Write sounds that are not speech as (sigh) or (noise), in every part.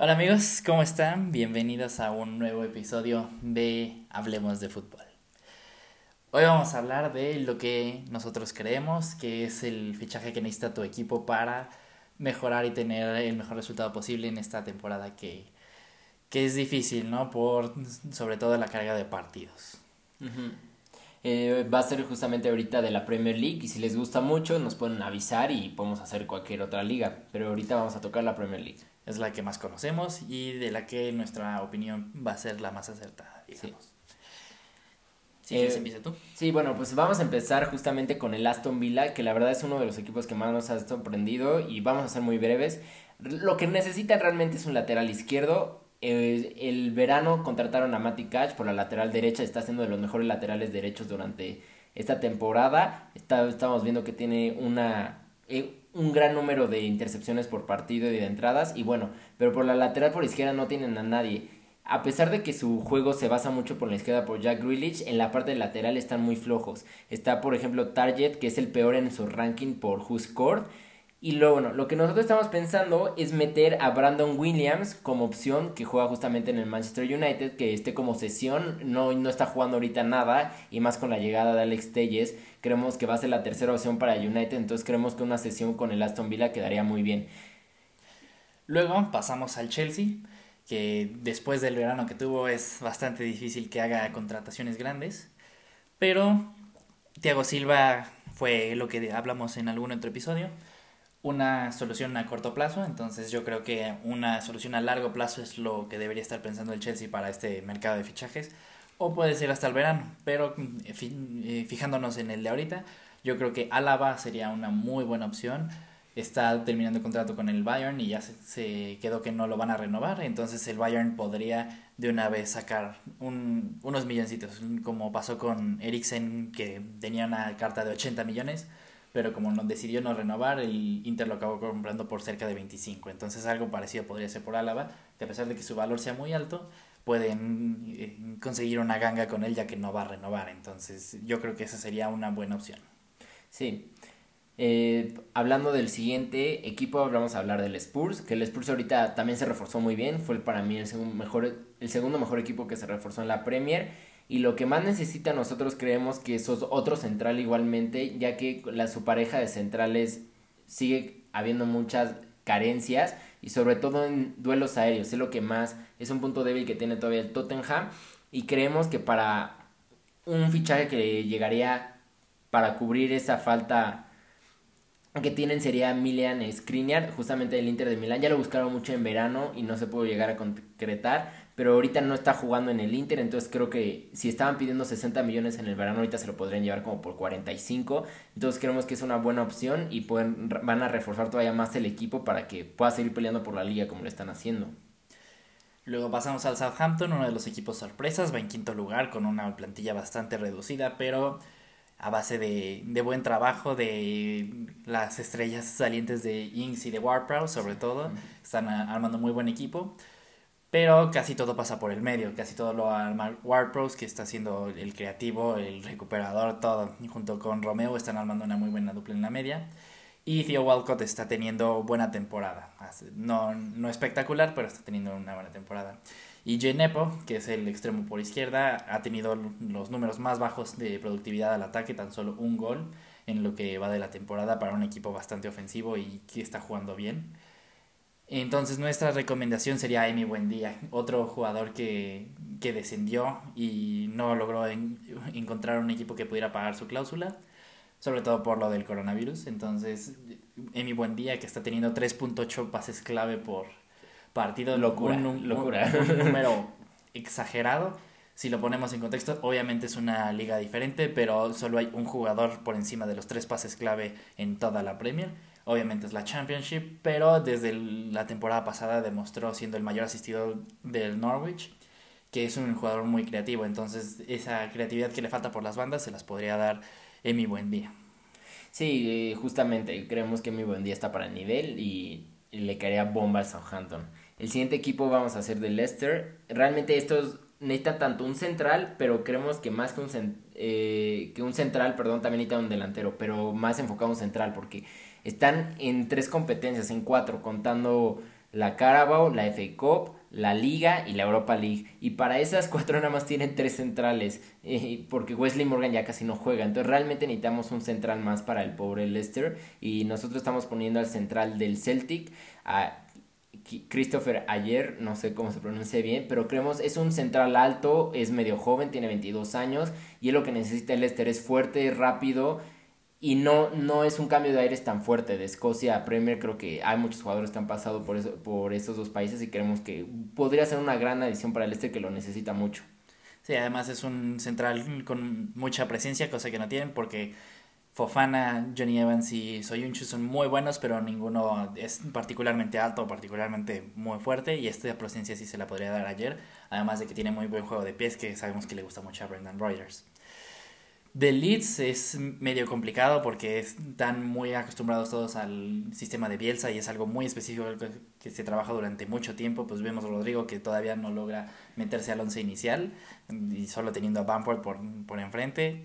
Hola amigos, ¿cómo están? Bienvenidos a un nuevo episodio de Hablemos de Fútbol. Hoy vamos a hablar de lo que nosotros creemos que es el fichaje que necesita tu equipo para mejorar y tener el mejor resultado posible en esta temporada que, que es difícil, ¿no? Por sobre todo la carga de partidos. Eh, va a ser justamente ahorita de la Premier League y si les gusta mucho nos pueden avisar y podemos hacer cualquier otra liga, pero ahorita vamos a tocar la Premier League es la que más conocemos y de la que nuestra opinión va a ser la más acertada, digamos. Sí. Eh, tú? Sí, bueno, pues vamos a empezar justamente con el Aston Villa, que la verdad es uno de los equipos que más nos ha sorprendido y vamos a ser muy breves. Lo que necesita realmente es un lateral izquierdo. Eh, el verano contrataron a Matty Cash por la lateral derecha, está siendo de los mejores laterales derechos durante esta temporada. estamos viendo que tiene una... Eh, un gran número de intercepciones por partido y de entradas. Y bueno, pero por la lateral por izquierda no tienen a nadie. A pesar de que su juego se basa mucho por la izquierda por Jack Grealish, en la parte lateral están muy flojos. Está, por ejemplo, Target, que es el peor en su ranking por Who Scored. Y luego, bueno, lo que nosotros estamos pensando es meter a Brandon Williams como opción que juega justamente en el Manchester United, que esté como sesión, no, no está jugando ahorita nada, y más con la llegada de Alex Telles, creemos que va a ser la tercera opción para United, entonces creemos que una sesión con el Aston Villa quedaría muy bien. Luego pasamos al Chelsea, que después del verano que tuvo es bastante difícil que haga contrataciones grandes, pero Thiago Silva fue lo que hablamos en algún otro episodio una solución a corto plazo, entonces yo creo que una solución a largo plazo es lo que debería estar pensando el Chelsea para este mercado de fichajes, o puede ser hasta el verano, pero eh, eh, fijándonos en el de ahorita, yo creo que Álava sería una muy buena opción. Está terminando contrato con el Bayern y ya se, quedó que no lo van a renovar, entonces el Bayern podría de una vez sacar un, unos milloncitos, como pasó con Eriksen que tenía una carta de 80 millones pero como no, decidió no renovar, el Inter lo acabó comprando por cerca de 25. Entonces algo parecido podría ser por Álava, que a pesar de que su valor sea muy alto, pueden eh, conseguir una ganga con él ya que no va a renovar. Entonces yo creo que esa sería una buena opción. Sí. Eh, hablando del siguiente equipo, vamos a hablar del Spurs, que el Spurs ahorita también se reforzó muy bien, fue para mí el segundo mejor, el segundo mejor equipo que se reforzó en la Premier y lo que más necesita nosotros creemos que es otro central igualmente, ya que la, su pareja de centrales sigue habiendo muchas carencias y sobre todo en duelos aéreos, es lo que más es un punto débil que tiene todavía el Tottenham y creemos que para un fichaje que llegaría para cubrir esa falta que tienen sería Milian Skriniar, justamente del Inter de Milán. Ya lo buscaron mucho en verano y no se pudo llegar a concretar, pero ahorita no está jugando en el Inter, entonces creo que si estaban pidiendo 60 millones en el verano, ahorita se lo podrían llevar como por 45. Entonces creemos que es una buena opción y pueden, van a reforzar todavía más el equipo para que pueda seguir peleando por la liga como lo están haciendo. Luego pasamos al Southampton, uno de los equipos sorpresas, va en quinto lugar con una plantilla bastante reducida, pero a base de, de buen trabajo de las estrellas salientes de Ings y de Warprow sobre todo, están armando muy buen equipo. Pero casi todo pasa por el medio, casi todo lo arma Warpros, que está siendo el creativo, el recuperador, todo. Junto con Romeo están armando una muy buena dupla en la media. Y Theo Walcott está teniendo buena temporada. No, no espectacular, pero está teniendo una buena temporada. Y Genepo, que es el extremo por izquierda, ha tenido los números más bajos de productividad al ataque, tan solo un gol en lo que va de la temporada para un equipo bastante ofensivo y que está jugando bien. Entonces nuestra recomendación sería Amy Buendía, otro jugador que, que descendió y no logró encontrar un equipo que pudiera pagar su cláusula, sobre todo por lo del coronavirus. Entonces Amy Buendía, que está teniendo 3.8 pases clave por partido, locura, un, locura. (laughs) un número exagerado. Si lo ponemos en contexto, obviamente es una liga diferente, pero solo hay un jugador por encima de los tres pases clave en toda la Premier Obviamente es la Championship, pero desde la temporada pasada demostró siendo el mayor asistido del Norwich que es un jugador muy creativo. Entonces esa creatividad que le falta por las bandas se las podría dar en mi buen día. Sí, eh, justamente creemos que mi buen día está para el nivel y le caería bomba al Southampton. El siguiente equipo vamos a hacer de Leicester. Realmente estos necesitan tanto un central, pero creemos que más que un, eh, que un central, perdón, también necesita un delantero, pero más enfocado en un central porque están en tres competencias, en cuatro, contando la Carabao, la FA Cup, la Liga y la Europa League. Y para esas cuatro nada más tienen tres centrales, (laughs) eh, porque Wesley Morgan ya casi no juega. Entonces realmente necesitamos un central más para el pobre Leicester. Y nosotros estamos poniendo al central del Celtic, a Christopher Ayer, no sé cómo se pronuncia bien, pero creemos es un central alto, es medio joven, tiene 22 años y es lo que necesita el Leicester, es fuerte, rápido y no, no es un cambio de aires tan fuerte de Escocia a Premier. Creo que hay muchos jugadores que han pasado por, eso, por esos dos países y creemos que podría ser una gran adición para el este que lo necesita mucho. Sí, además es un central con mucha presencia, cosa que no tienen porque Fofana, Johnny Evans y Soyunchu son muy buenos, pero ninguno es particularmente alto o particularmente muy fuerte y esta presencia sí se la podría dar ayer, además de que tiene muy buen juego de pies que sabemos que le gusta mucho a Brendan Reuters. De Leeds es medio complicado porque están muy acostumbrados todos al sistema de Bielsa y es algo muy específico que se trabaja durante mucho tiempo. Pues vemos a Rodrigo que todavía no logra meterse al once inicial y solo teniendo a Bamford por, por enfrente.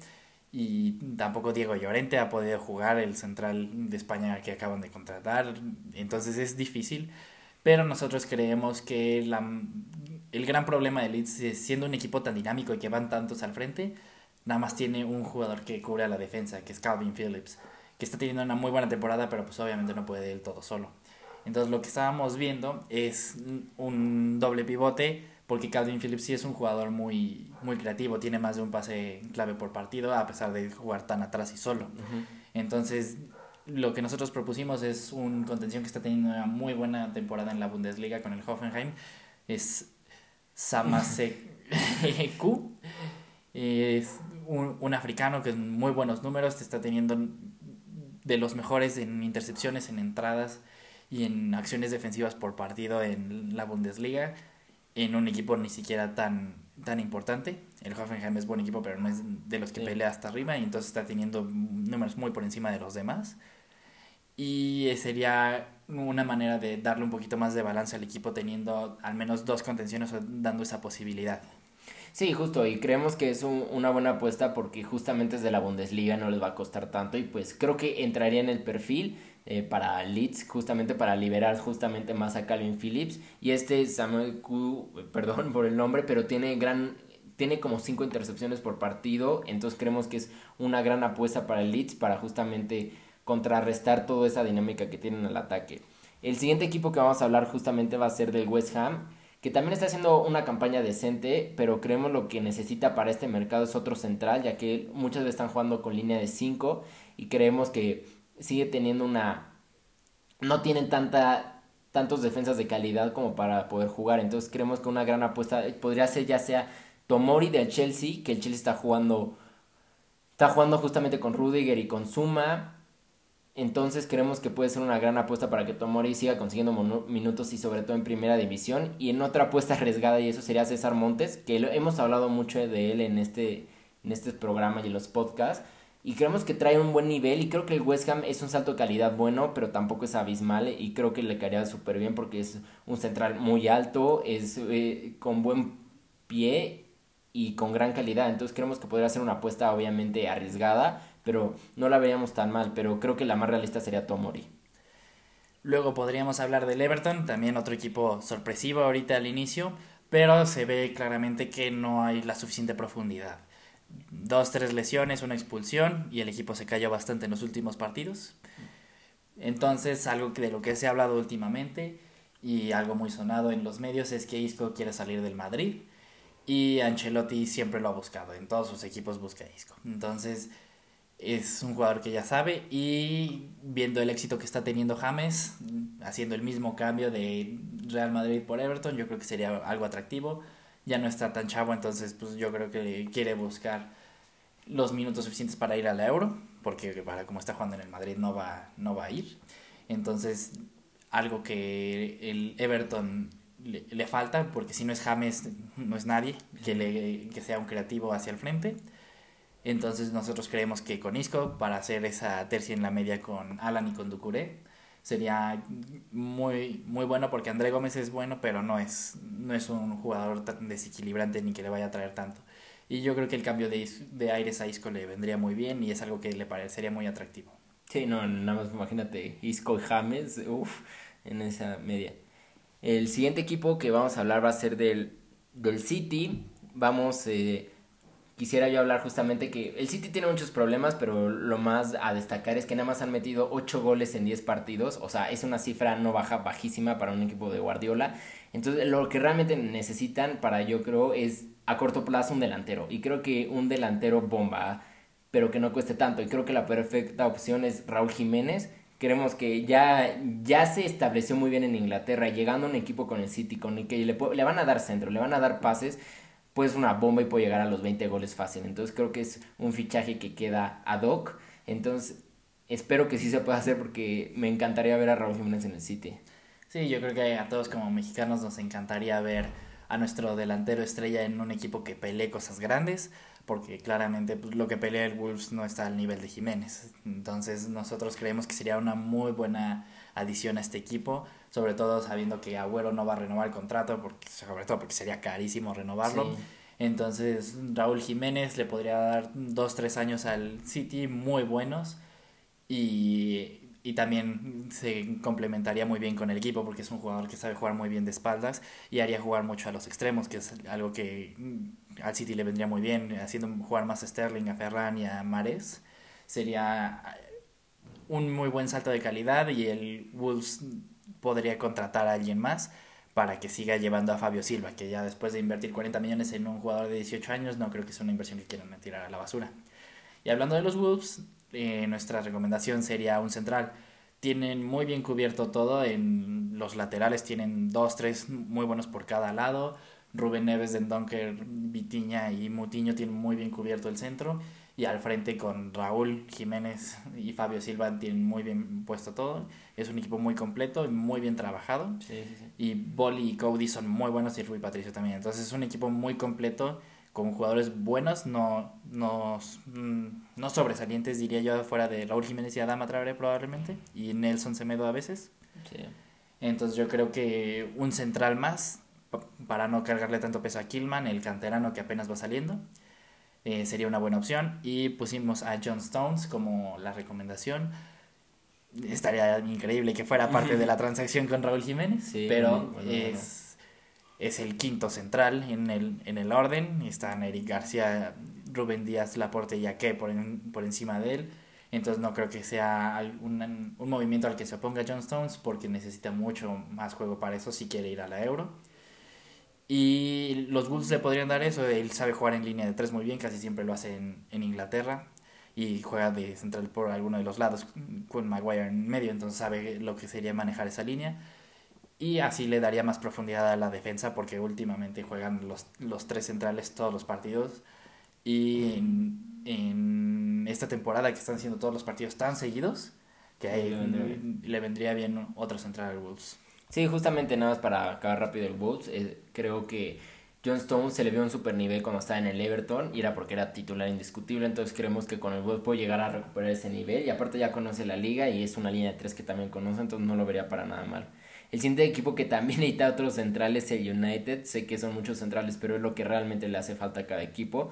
Y tampoco Diego Llorente ha podido jugar el central de España que acaban de contratar. Entonces es difícil. Pero nosotros creemos que la, el gran problema de Leeds, siendo un equipo tan dinámico y que van tantos al frente, nada más tiene un jugador que cubre a la defensa, que es Calvin Phillips, que está teniendo una muy buena temporada, pero pues obviamente no puede ir todo solo. Entonces lo que estábamos viendo es un doble pivote, porque Calvin Phillips sí es un jugador muy, muy creativo, tiene más de un pase clave por partido, a pesar de jugar tan atrás y solo. Entonces lo que nosotros propusimos es un contención que está teniendo una muy buena temporada en la Bundesliga con el Hoffenheim, es Samaseku. (laughs) (laughs) es un, africano que en muy buenos números, te está teniendo de los mejores en intercepciones, en entradas y en acciones defensivas por partido en la Bundesliga, en un equipo ni siquiera tan, tan importante. El Hoffenheim es buen equipo, pero no es de los que pelea hasta arriba y entonces está teniendo números muy por encima de los demás. Y sería una manera de darle un poquito más de balance al equipo teniendo al menos dos contenciones dando esa posibilidad. Sí, justo, y creemos que es una buena apuesta porque justamente desde la Bundesliga no les va a costar tanto y pues creo que entraría en el perfil eh, para Leeds, justamente para liberar justamente más a Calvin Phillips y este Samuel Q, perdón por el nombre, pero tiene gran tiene como cinco intercepciones por partido, entonces creemos que es una gran apuesta para el Leeds para justamente contrarrestar toda esa dinámica que tienen al ataque. El siguiente equipo que vamos a hablar justamente va a ser del West Ham que también está haciendo una campaña decente, pero creemos lo que necesita para este mercado es otro central, ya que muchas veces están jugando con línea de 5 y creemos que sigue teniendo una... no tienen tanta tantos defensas de calidad como para poder jugar, entonces creemos que una gran apuesta podría ser ya sea Tomori del Chelsea, que el Chelsea está jugando está jugando justamente con Rudiger y con Zuma, entonces creemos que puede ser una gran apuesta para que Tomori siga consiguiendo minutos y sobre todo en primera división. Y en otra apuesta arriesgada y eso sería César Montes, que hemos hablado mucho de él en este, en este programa y en los podcasts. Y creemos que trae un buen nivel y creo que el West Ham es un salto de calidad bueno, pero tampoco es abismal y creo que le caería súper bien porque es un central muy alto, es eh, con buen pie y con gran calidad. Entonces creemos que podría ser una apuesta obviamente arriesgada, pero no la veíamos tan mal, pero creo que la más realista sería Tomori. Luego podríamos hablar del Everton, también otro equipo sorpresivo ahorita al inicio, pero se ve claramente que no hay la suficiente profundidad. Dos, tres lesiones, una expulsión y el equipo se cayó bastante en los últimos partidos. Entonces, algo de lo que se ha hablado últimamente y algo muy sonado en los medios es que Isco quiere salir del Madrid y Ancelotti siempre lo ha buscado, en todos sus equipos busca Isco. Entonces, es un jugador que ya sabe y viendo el éxito que está teniendo James, haciendo el mismo cambio de Real Madrid por Everton, yo creo que sería algo atractivo. Ya no está tan chavo, entonces pues yo creo que quiere buscar los minutos suficientes para ir a la Euro, porque para como está jugando en el Madrid no va, no va a ir. Entonces, algo que el Everton le, falta, porque si no es James, no es nadie que, le, que sea un creativo hacia el frente. Entonces nosotros creemos que con Isco, para hacer esa tercia en la media con Alan y con Ducuré, sería muy, muy bueno porque André Gómez es bueno, pero no es, no es un jugador tan desequilibrante ni que le vaya a traer tanto. Y yo creo que el cambio de, de aires a Isco le vendría muy bien y es algo que le parecería muy atractivo. Sí, no, nada más imagínate Isco y James, uff, en esa media. El siguiente equipo que vamos a hablar va a ser del, del City. Vamos, eh, quisiera yo hablar justamente que el City tiene muchos problemas, pero lo más a destacar es que nada más han metido 8 goles en 10 partidos. O sea, es una cifra no baja, bajísima para un equipo de Guardiola. Entonces, lo que realmente necesitan para yo creo es a corto plazo un delantero. Y creo que un delantero bomba, pero que no cueste tanto. Y creo que la perfecta opción es Raúl Jiménez Queremos que ya, ya se estableció muy bien en Inglaterra, llegando a un equipo con el City, con el que le, le van a dar centro, le van a dar pases, pues una bomba y puede llegar a los 20 goles fácil. Entonces creo que es un fichaje que queda ad hoc. Entonces espero que sí se pueda hacer porque me encantaría ver a Raúl Jiménez en el City. Sí, yo creo que a todos como mexicanos nos encantaría ver a nuestro delantero estrella en un equipo que pelee cosas grandes porque claramente pues, lo que pelea el Wolves no está al nivel de Jiménez. Entonces nosotros creemos que sería una muy buena adición a este equipo, sobre todo sabiendo que Agüero no va a renovar el contrato, porque, sobre todo porque sería carísimo renovarlo. Entonces Raúl Jiménez le podría dar dos, tres años al City muy buenos y, y también se complementaría muy bien con el equipo porque es un jugador que sabe jugar muy bien de espaldas y haría jugar mucho a los extremos, que es algo que al City le vendría muy bien, haciendo jugar más a Sterling, a Ferran y a Mares. Sería un muy buen salto de calidad y el Wolves podría contratar a alguien más para que siga llevando a Fabio Silva, que ya después de invertir 40 millones en un jugador de 18 años, no creo que sea una inversión que quieran tirar a la basura. Y hablando de los Wolves, eh, nuestra recomendación sería un central. Tienen muy bien cubierto todo, en los laterales tienen dos, tres muy buenos por cada lado. Rubén Neves, Dendonker, Vitiña y Mutiño tienen muy bien cubierto el centro. Y al frente con Raúl Jiménez y Fabio Silva tienen muy bien puesto todo. Es un equipo muy completo y muy bien trabajado. Y Bolly y Cody son muy buenos y Rui Patricio también. Entonces es un equipo muy completo con jugadores buenos, no, no, mm, no sobresalientes, diría yo, fuera de Raúl Jiménez y Adama Traoré probablemente. Y Nelson Semedo a veces. Entonces yo creo que un central más para no cargarle tanto peso a Killman, el canterano que apenas va saliendo. Eh, sería una buena opción. Y pusimos a John Stones como la recomendación. Estaría increíble que fuera parte de la transacción con Raúl Jiménez, pero es, es el quinto central en el, en el orden. Están Eric García, Rubén Díaz, Laporte y Aque por, por encima de él. Entonces no creo que sea un, un movimiento al que se oponga John Stones porque necesita mucho más juego para eso si quiere ir a la Euro. Y los Bulls le podrían dar eso, él sabe jugar en línea de tres muy bien, casi siempre lo hace en, en Inglaterra y juega de central por alguno de los lados con Maguire en medio, entonces sabe lo que sería manejar esa línea y así le daría más profundidad a la defensa porque últimamente juegan los, los tres centrales todos los partidos y en, en, esta temporada que están siendo todos los partidos tan seguidos que ahí le vendría bien otro central al Wolves. Sí, justamente nada más para acabar rápido el Wolves, eh, creo que John Stone se le vio un super nivel cuando estaba en el Everton y era porque era titular indiscutible, entonces creemos que con el Wolves puede llegar a recuperar ese nivel y aparte ya conoce la liga y es una línea de tres que también conoce, entonces no lo vería para nada mal. El siguiente equipo que también (laughs) necesita otros centrales es el United, sé que son muchos centrales, pero es lo que realmente le hace falta a cada equipo.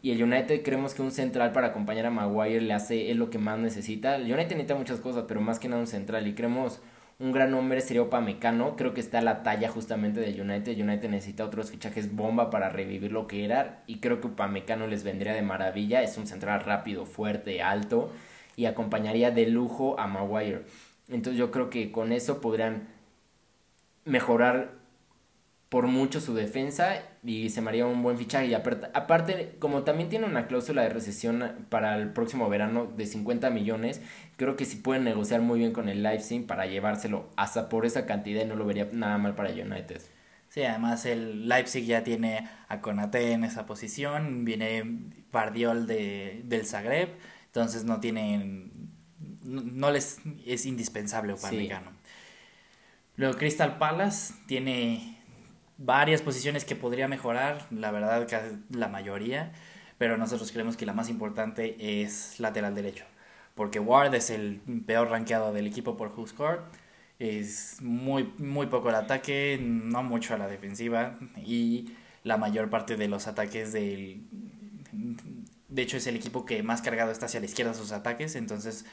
Y el United creemos que un central para acompañar a Maguire le hace, es lo que más necesita. El United necesita muchas cosas, pero más que nada un central y creemos un gran hombre sería Opamecano. Creo que está a la talla justamente de United. United necesita otros fichajes bomba para revivir lo que era. Y creo que Upamecano les vendría de maravilla. Es un central rápido, fuerte, alto. Y acompañaría de lujo a Maguire. Entonces yo creo que con eso podrían mejorar por mucho su defensa y se me haría un buen fichaje. Y aparte, como también tiene una cláusula de recesión para el próximo verano de 50 millones, creo que sí pueden negociar muy bien con el Leipzig para llevárselo hasta por esa cantidad y no lo vería nada mal para United. Sí, además el Leipzig ya tiene a Konate en esa posición, viene Pardiol de, del Zagreb, entonces no tienen, no, les es indispensable Upamecano. Luego Crystal Palace tiene varias posiciones que podría mejorar, la verdad que la mayoría, pero nosotros creemos que la más importante es lateral derecho, porque Ward es el peor rankeado del equipo por WhoScore, es muy, muy poco el ataque, no mucho a la defensiva y la mayor parte de los ataques del... De hecho es el equipo que más cargado está hacia la izquierda sus ataques, entonces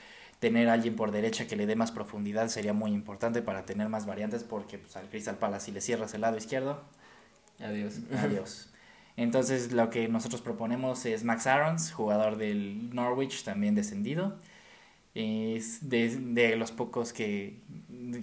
tener a alguien por derecha que le dé más profundidad sería muy importante para tener más variantes porque pues, al Crystal Palace si le cierras el lado izquierdo, adiós. (laughs) Adiós. Entonces lo que nosotros proponemos es Max Arons, jugador del Norwich, también descendido. Es de, los pocos que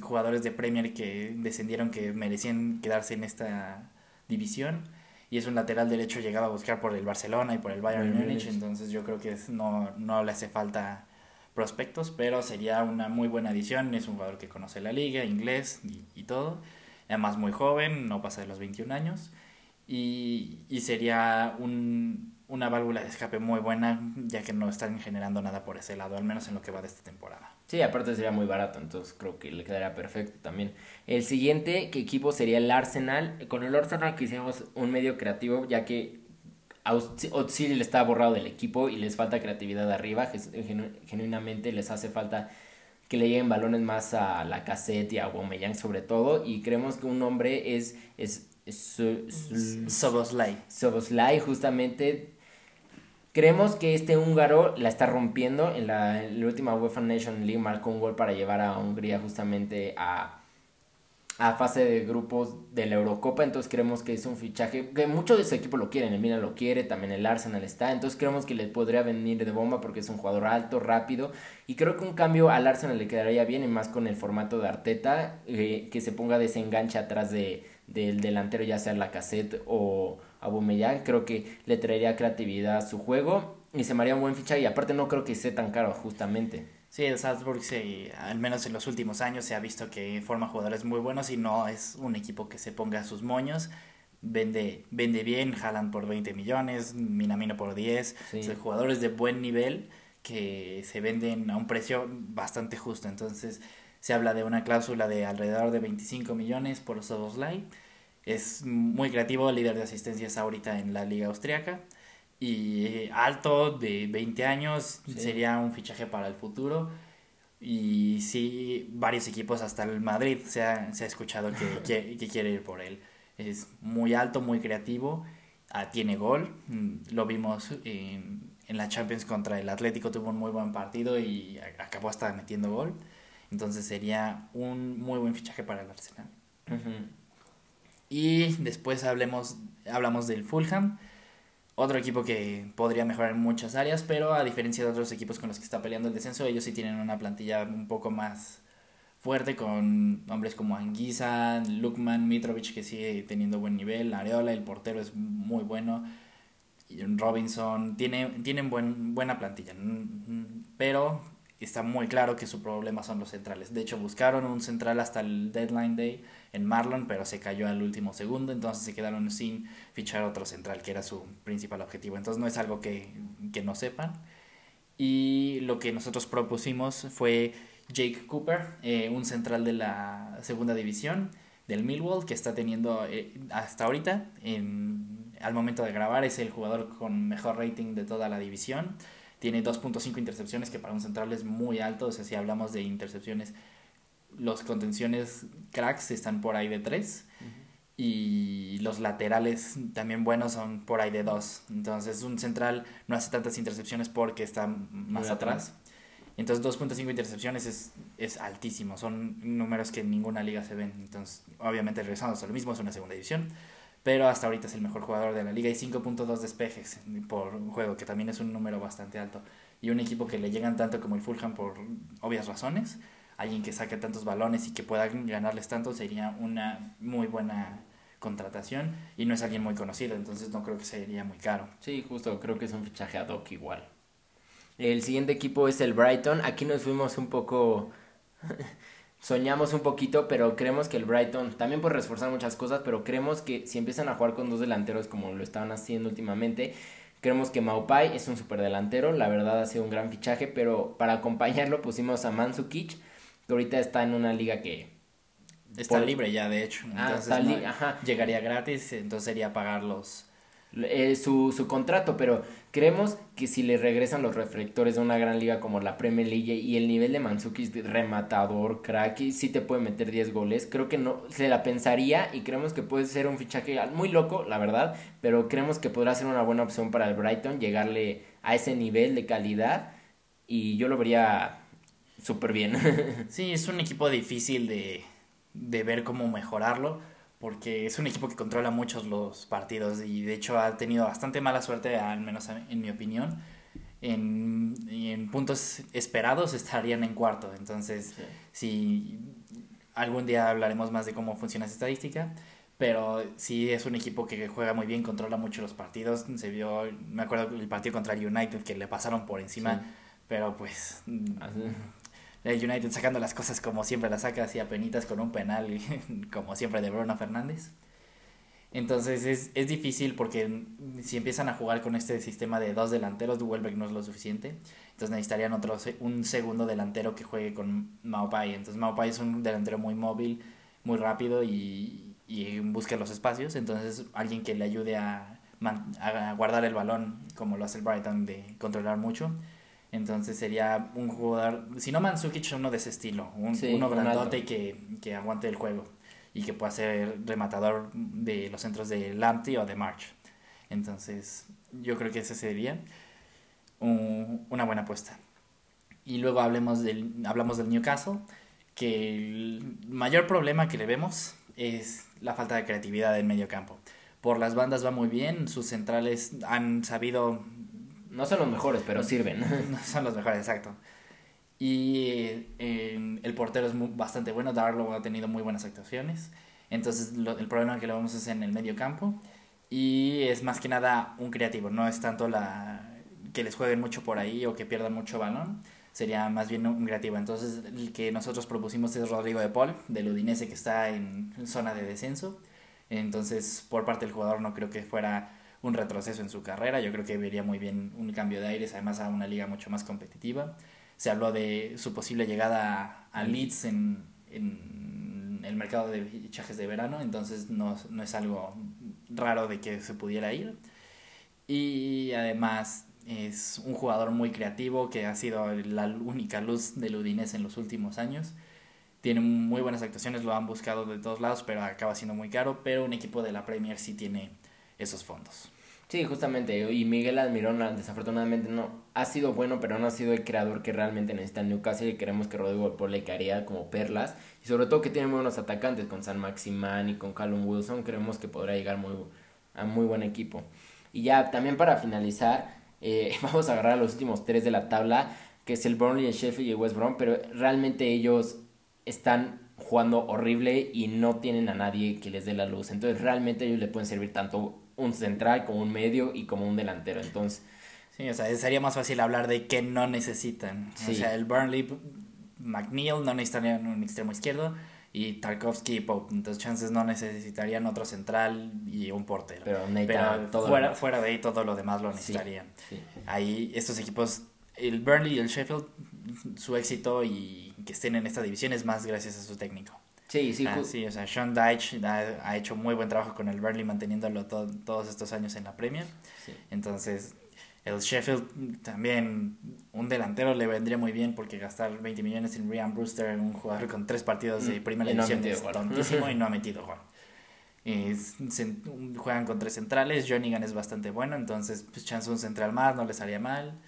jugadores de Premier que descendieron que merecían quedarse en esta división. Y es un lateral derecho llegado a buscar por el Barcelona y por el Bayern Múnich. Entonces yo creo que no, no le hace falta prospectos, pero sería una muy buena adición. Es un jugador que conoce la liga, inglés y, todo. Además muy joven, no pasa de los 21 años y, y sería un, una válvula de escape muy buena, ya que no están generando nada por ese lado, al menos en lo que va de esta temporada. Sí, aparte sería muy barato, entonces creo que le quedaría perfecto también. El siguiente equipo sería el Arsenal. Con el Arsenal quisimos un medio creativo, ya que Ozil está borrado del equipo y les falta creatividad arriba. genuinamente les hace falta que le lleguen balones más a la cassette y a Aubameyang sobre todo. Y creemos que un hombre es, es Soboslai. Soboslai, justamente. Creemos que este húngaro la está rompiendo. En la, última UEFA Nation League marcó un gol para llevar a Hungría justamente a, a fase de grupos de la Eurocopa. Entonces creemos que es un fichaje que muchos de ese equipo lo quieren. El Milan lo quiere, también el Arsenal está. Entonces creemos que le podría venir de bomba porque es un jugador alto, rápido. Y creo que un cambio al Arsenal le quedaría bien y más con el formato de Arteta. Eh, que se ponga desenganche atrás de del delantero, ya sea la cassette o Aubameyang, creo que le traería creatividad a su juego y se me haría un buen fichaje y aparte no creo que esté tan caro justamente. Sí, el Salzburg, se, al menos en los últimos años, se ha visto que forma jugadores muy buenos y no es un equipo que se ponga a sus moños. Vende, vende bien, jalan por 20 millones, Minamino por 10. jugadores de buen nivel que se venden a un precio bastante justo. Entonces, se habla de una cláusula de alrededor de 25 millones por Soboslai. Es muy creativo, líder de asistencias ahorita en la liga austriaca. Y alto, de 20 años, sería un fichaje para el futuro. Y sí, varios equipos, hasta el Madrid, se ha, se ha escuchado que, (laughs) que, quiere ir por él. Es muy alto, muy creativo, ah, tiene gol. Mm, lo vimos en, en la Champions contra el Atlético, tuvo un muy buen partido y acabó hasta metiendo gol. Entonces sería un muy buen fichaje para el Arsenal. Y después hablemos, hablamos del Fulham. Otro equipo que podría mejorar en muchas áreas, pero a diferencia de otros equipos con los que está peleando el descenso, ellos sí tienen una plantilla un poco más fuerte con hombres como Anguisa, Lukman, Mitrovic que sigue teniendo buen nivel, Areola, el portero es muy bueno, Robinson, tiene, tienen buen, buena plantilla, pero está muy claro que su problema son los centrales. De hecho, buscaron un central hasta el deadline day en Marlon, pero se cayó al último segundo, entonces se quedaron sin fichar otro central, que era su principal objetivo. Entonces no es algo que, que no sepan. Y lo que nosotros propusimos fue Jake Cooper, eh, un central de la segunda división del Millwall, que está teniendo eh, hasta ahorita, en, al momento de grabar, es el jugador con mejor rating de toda la división tiene 2.5 intercepciones, que para un central es muy alto. O sea, si hablamos de intercepciones, los contenciones cracks están por ahí de 3. Y los laterales también buenos son por ahí de 2. Entonces, un central no hace tantas intercepciones porque está más atrás. Entonces, 2.5 intercepciones es, es altísimo. Son números que en ninguna liga se ven. Entonces, obviamente, regresando a lo mismo, es una segunda división pero hasta ahorita es el mejor jugador de la liga y 5.2 despejes por juego, que también es un número bastante alto. Y un equipo que le llegan tanto como el Fulham por obvias razones, alguien que saque tantos balones y que pueda ganarles tanto sería una muy buena contratación y no es alguien muy conocido, entonces no creo que sería muy caro. Sí, justo, creo que es un fichaje ad hoc igual. El siguiente equipo es el Brighton. Aquí nos fuimos un poco soñamos un poquito, pero creemos que el Brighton, también por reforzar muchas cosas, pero creemos que si empiezan a jugar con dos delanteros como lo estaban haciendo últimamente, creemos que Maupai es un superdelantero, la verdad ha sido un gran fichaje, pero para acompañarlo pusimos a Mansukic, que ahorita está en una liga que... Está libre ya, de hecho. Ah, entonces llegaría gratis, entonces sería pagar los eh, su, su contrato, pero creemos que si le regresan los reflectores de una gran liga como la Premier League y el nivel de Manzuki rematador, crack, y sí te puede meter 10 goles, creo que no, se la pensaría y creemos que puede ser un fichaje muy loco, la verdad, pero creemos que podrá ser una buena opción para el Brighton llegarle a ese nivel de calidad y yo lo vería súper bien. (laughs) sí, es un equipo difícil de, de ver cómo mejorarlo porque es un equipo que controla muchos los partidos y de hecho ha tenido bastante mala suerte, al menos en mi opinión. En, en puntos esperados estarían en cuarto, entonces si algún día hablaremos más de cómo funciona esa estadística, pero sí es un equipo que juega muy bien, controla mucho los partidos, se vio, me acuerdo el partido contra el United que le pasaron por encima, pero pues el United sacando las cosas como siempre las saca, así penitas con un penal, (laughs) como siempre de Bruno Fernández. Entonces es, es, difícil porque si empiezan a jugar con este sistema de dos delanteros, Welbeck no es lo suficiente. Entonces necesitarían otro, un segundo delantero que juegue con Maopai. Entonces Maopai es un delantero muy móvil, muy rápido y, y busca los espacios. Entonces alguien que le ayude a, a guardar el balón, como lo hace el Brighton, de controlar mucho. Entonces sería un jugador, si no Mansukic, uno de ese estilo, un, uno grandote que, que, aguante el juego y que pueda ser rematador de los centros de Lamptey o de March. Entonces yo creo que ese sería una buena apuesta. Y luego hablemos del, hablamos del Newcastle, que el mayor problema que le vemos es la falta de creatividad en medio campo. Por las bandas va muy bien, sus centrales han sabido no son los mejores, pero sirven. (laughs) No son los mejores, exacto. Y el portero es bastante bueno, Darlow ha tenido muy buenas actuaciones. Entonces el problema que lo vemos es en el medio campo. Y es más que nada un creativo, no es tanto la que les jueguen mucho por ahí o que pierdan mucho balón. Sería más bien un creativo. Entonces el que nosotros propusimos es Rodrigo de Paul, del Udinese que está en zona de descenso. Entonces por parte del jugador no creo que fuera un retroceso en su carrera. Yo creo que vería muy bien un cambio de aires, además a una liga mucho más competitiva. Se habló de su posible llegada a Leeds en, en el mercado de fichajes de verano, entonces no, no es algo raro de que se pudiera ir. Y además es un jugador muy creativo que ha sido la única luz del Udinese en los últimos años. Tiene muy buenas actuaciones, lo han buscado de todos lados, pero acaba siendo muy caro. Pero un equipo de la Premier sí tiene esos fondos. Sí, justamente. Y Miguel Almirón, desafortunadamente, no ha sido bueno, pero no ha sido el creador que realmente necesita Newcastle. Y queremos que Rodrigo Paul le caería como perlas. Y sobre todo que tiene muy buenos atacantes con San Maximán y con Callum Wilson. Creemos que podrá llegar muy, a muy buen equipo. Y ya también para finalizar, eh, (laughs) vamos a agarrar a los últimos tres de la tabla, que es el Burnley, el Sheffield y el West Brom. Pero realmente ellos están jugando horrible y no tienen a nadie que les dé la luz. Entonces realmente ellos le pueden servir tanto un central, como un medio y como un delantero. Entonces. Sí, o sea, sería más fácil hablar de que no necesitan. O sea, el Burnley, McNeil no necesitarían un extremo izquierdo y Tarkovsky y Pope. Entonces, chances no necesitarían otro central y un portero. Pero, todo fuera, fuera de ahí, todo lo demás lo necesitarían. Ahí, estos equipos, el Burnley y el Sheffield, su éxito y que estén en esta división es más gracias a su técnico. Sí, sí. Ah, sí, o sea, Sean Dyche ha, hecho muy buen trabajo con el Burnley manteniéndolo todos estos años en la Premier. Entonces, el Sheffield también, un delantero le vendría muy bien porque gastar 20 millones en Ryan Brewster, un jugador con tres partidos de mm, primera edición, es tontísimo y no ha (laughs) metido gol. juegan con tres centrales, Jonigan es bastante bueno, entonces pues chance un central más, no les haría mal.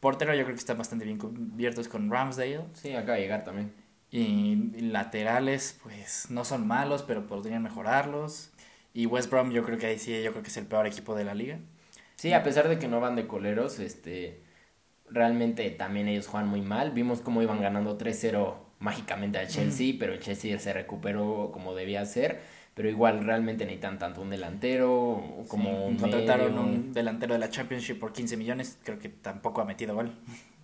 Portero yo creo que están bastante bien cubiertos con Ramsdale. Sí, acaba de llegar también. Y laterales, pues no son malos, pero podrían mejorarlos. Y West Brom, yo creo que ahí sí, yo creo que es el peor equipo de la liga. Sí, a pesar de que no van de coleros, este realmente también ellos juegan muy mal. Vimos cómo iban ganando 3-0 mágicamente al Chelsea, pero el Chelsea se recuperó como debía ser. Pero igual realmente necesitan tanto un delantero como un Contrataron un delantero de la Championship por 15 millones, creo que tampoco ha metido gol.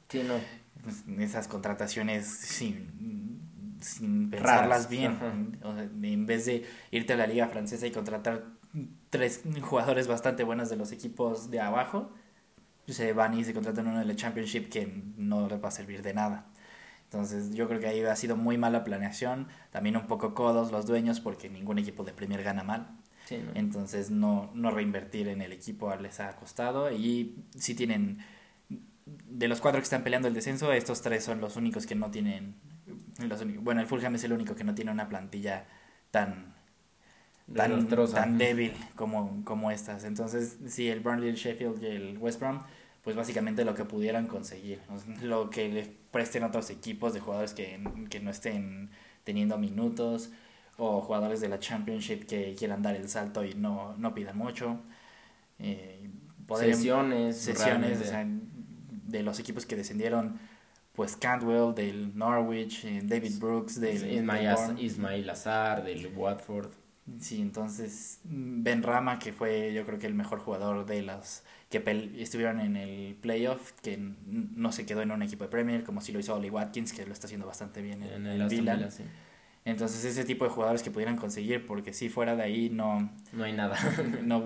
Sí, no. Pues, esas contrataciones sin sin pensarlas bien. en vez de irte a la liga francesa y contratar tres jugadores bastante buenos de los equipos de abajo, se van y se contratan uno de la Championship que no les va a servir de nada. Entonces yo creo que ahí ha sido muy mala planeación, también un poco codos los dueños porque ningún equipo de Premier gana mal. Entonces no, no reinvertir en el equipo les ha costado y si tienen, de los cuatro que están peleando el descenso, estos tres son los únicos que no tienen bueno, el Fulham es el único que no tiene una plantilla tan tan, tan débil como, como estas. Entonces, sí, el Burnley, el Sheffield y el West Brom pues básicamente lo que pudieran conseguir, lo que le presten otros equipos de jugadores que, que no estén teniendo minutos o jugadores de la Championship que quieran dar el salto y no, no pidan mucho. Eh, sesiones, sesiones de los equipos que descendieron, pues Cantwell del Norwich, eh, David Brooks del Ismail, Azar del Watford. Sí, entonces Ben Rama, que fue yo creo que el mejor jugador de las que estuvieron en el playoff, que no se quedó en un equipo de Premier, como si lo hizo Oli Watkins, que lo está haciendo bastante bien en, el, Villa. Entonces ese tipo de jugadores que pudieran conseguir, porque si fuera de ahí no... No hay nada. (laughs) (laughs) no,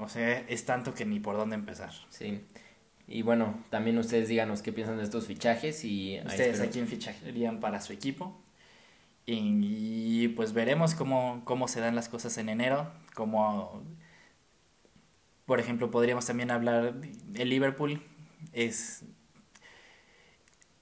o sea, es tanto que ni por dónde empezar. Sí. Y bueno, también ustedes díganos qué piensan de estos fichajes y... Ustedes a quién ficharían para su equipo. Y, pues veremos cómo, cómo se dan las cosas en enero, como por ejemplo podríamos también hablar, el Liverpool es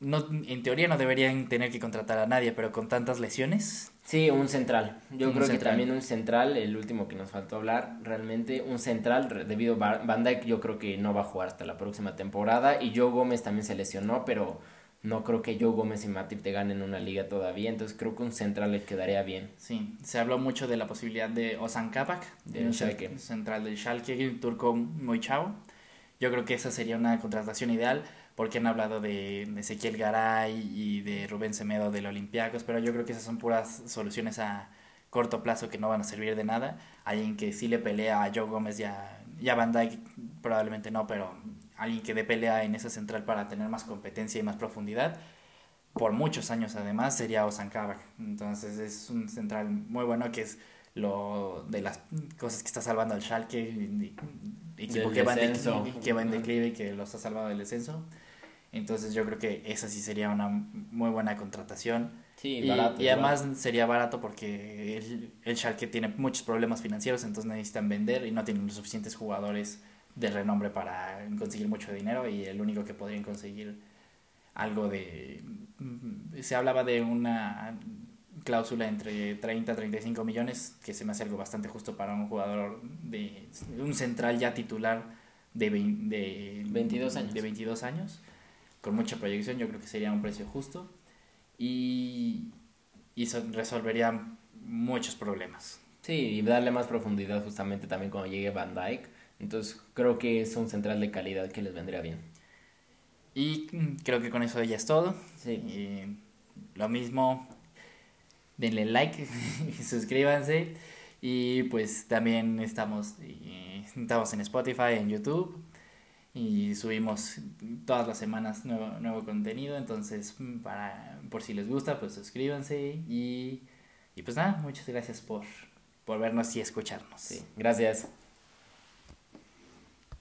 no, en teoría no deberían tener que contratar a nadie, pero con tantas lesiones. Sí, un central. Yo creo que también un central, el último que nos faltó hablar, realmente un central, debido a Van Dijk yo creo que no va a jugar hasta la próxima temporada y Joe Gómez también se lesionó, pero no creo que Joe Gómez y Matip te ganen una liga todavía, entonces creo que un central le quedaría bien. Sí, se habló mucho de la posibilidad de Ozan Kabak, del Schalke. central del Schalke, el turco muy chavo. Yo creo que esa sería una contratación ideal porque han hablado de Ezequiel Garay y de Rubén Semedo del Olympiacos, pero yo creo que esas son puras soluciones a corto plazo que no van a servir de nada. Alguien que sí le pelea a Joe Gómez y a, Van Dyke, probablemente no, pero alguien que dé pelea en esa central para tener más competencia y más profundidad, por muchos años además, sería Osan Kabak. Entonces es un central muy bueno que es lo de las cosas que está salvando al Schalke, equipo que va, en que va en declive y que los ha salvado del descenso. Entonces yo creo que esa sí sería una muy buena contratación. Sí, y, y además sería barato porque el, el Schalke tiene muchos problemas financieros, entonces necesitan vender y no tienen los suficientes jugadores de renombre para conseguir mucho dinero y el único que podrían conseguir algo de... Se hablaba de una cláusula entre 30 a 35 millones, que se me hace algo bastante justo para un jugador de un central ya titular de, de 22 años. De 22 años con mucha proyección, yo creo que sería un precio justo y, y resolvería muchos problemas. Sí, y darle más profundidad justamente también cuando llegue Van Dyke. Entonces creo que es un central de calidad que les vendría bien. Y creo que con eso ya es todo. Sí. lo mismo, denle like, (laughs) suscríbanse. Y pues también estamos, estamos en Spotify, en YouTube y subimos todas las semanas nuevo, nuevo contenido, entonces para, por si les gusta, pues suscríbanse y, y pues nada, muchas gracias por, por vernos y escucharnos. Sí, gracias.